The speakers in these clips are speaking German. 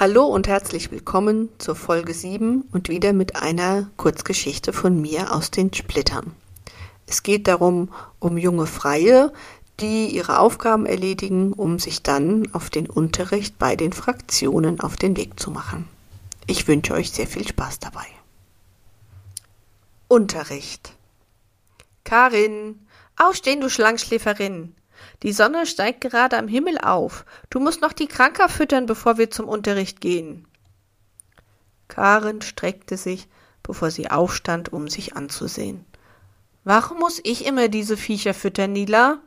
Hallo und herzlich willkommen zur Folge 7 und wieder mit einer Kurzgeschichte von mir aus den Splittern. Es geht darum, um junge Freie, die ihre Aufgaben erledigen, um sich dann auf den Unterricht bei den Fraktionen auf den Weg zu machen. Ich wünsche euch sehr viel Spaß dabei. Unterricht Karin, aufstehen, du Schlangschläferin. Die Sonne steigt gerade am Himmel auf. Du musst noch die Kranker füttern, bevor wir zum Unterricht gehen. Karen streckte sich, bevor sie aufstand, um sich anzusehen. Warum muss ich immer diese Viecher füttern, Nila?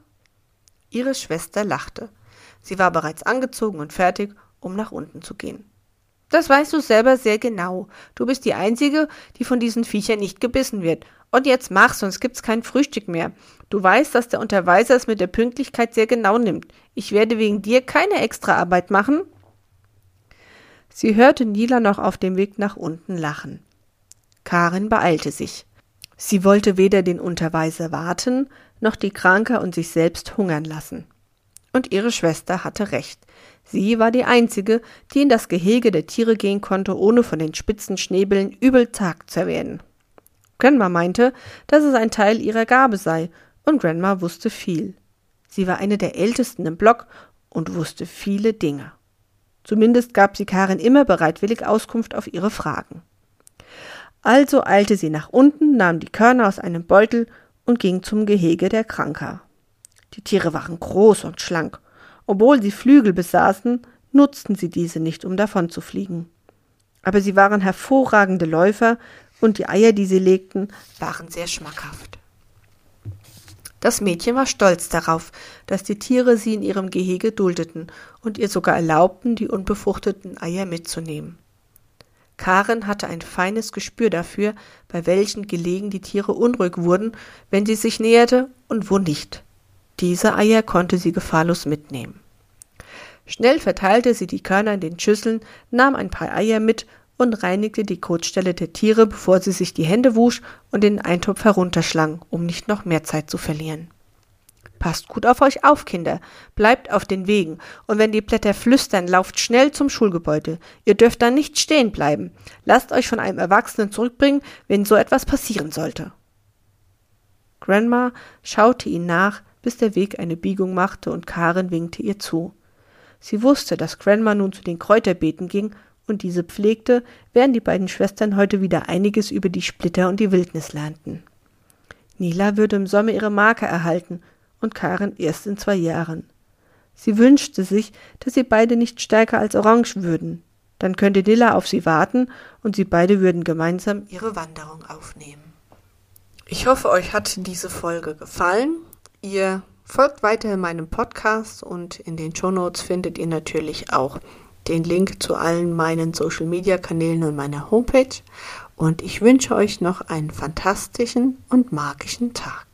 Ihre Schwester lachte. Sie war bereits angezogen und fertig, um nach unten zu gehen. Das weißt du selber sehr genau. Du bist die Einzige, die von diesen Viechern nicht gebissen wird. Und jetzt mach, sonst gibt's kein Frühstück mehr. Du weißt, dass der Unterweiser es mit der Pünktlichkeit sehr genau nimmt. Ich werde wegen dir keine Extraarbeit machen. Sie hörte Nila noch auf dem Weg nach unten lachen. Karin beeilte sich. Sie wollte weder den Unterweiser warten, noch die Kranke und sich selbst hungern lassen. Und ihre Schwester hatte recht. Sie war die Einzige, die in das Gehege der Tiere gehen konnte, ohne von den spitzen Schnäbeln übel zagt zu werden. Grandma meinte, dass es ein Teil ihrer Gabe sei, und Grandma wusste viel. Sie war eine der ältesten im Block und wusste viele Dinge. Zumindest gab sie Karin immer bereitwillig Auskunft auf ihre Fragen. Also eilte sie nach unten, nahm die Körner aus einem Beutel und ging zum Gehege der Kranker. Die Tiere waren groß und schlank obwohl sie Flügel besaßen, nutzten sie diese nicht, um davonzufliegen. Aber sie waren hervorragende Läufer und die Eier, die sie legten, waren sehr schmackhaft. Das Mädchen war stolz darauf, dass die Tiere sie in ihrem Gehege duldeten und ihr sogar erlaubten, die unbefruchteten Eier mitzunehmen. Karen hatte ein feines Gespür dafür, bei welchen Gelegen die Tiere unruhig wurden, wenn sie sich näherte und wo nicht. Diese Eier konnte sie gefahrlos mitnehmen. Schnell verteilte sie die Körner in den Schüsseln, nahm ein paar Eier mit und reinigte die Kotstelle der Tiere, bevor sie sich die Hände wusch und den Eintopf herunterschlang, um nicht noch mehr Zeit zu verlieren. Passt gut auf euch auf, Kinder. Bleibt auf den Wegen. Und wenn die Blätter flüstern, lauft schnell zum Schulgebäude. Ihr dürft da nicht stehen bleiben. Lasst euch von einem Erwachsenen zurückbringen, wenn so etwas passieren sollte. Grandma schaute ihn nach, bis der Weg eine Biegung machte und Karen winkte ihr zu. Sie wusste, dass Grandma nun zu den Kräuterbeeten ging und diese pflegte, während die beiden Schwestern heute wieder einiges über die Splitter und die Wildnis lernten. Nila würde im Sommer ihre Marke erhalten und Karen erst in zwei Jahren. Sie wünschte sich, dass sie beide nicht stärker als orange würden. Dann könnte Nila auf sie warten und sie beide würden gemeinsam ihre Wanderung aufnehmen. Ich hoffe, euch hat diese Folge gefallen. Ihr folgt weiter in meinem Podcast und in den Show Notes findet ihr natürlich auch den Link zu allen meinen Social Media Kanälen und meiner Homepage. Und ich wünsche euch noch einen fantastischen und magischen Tag.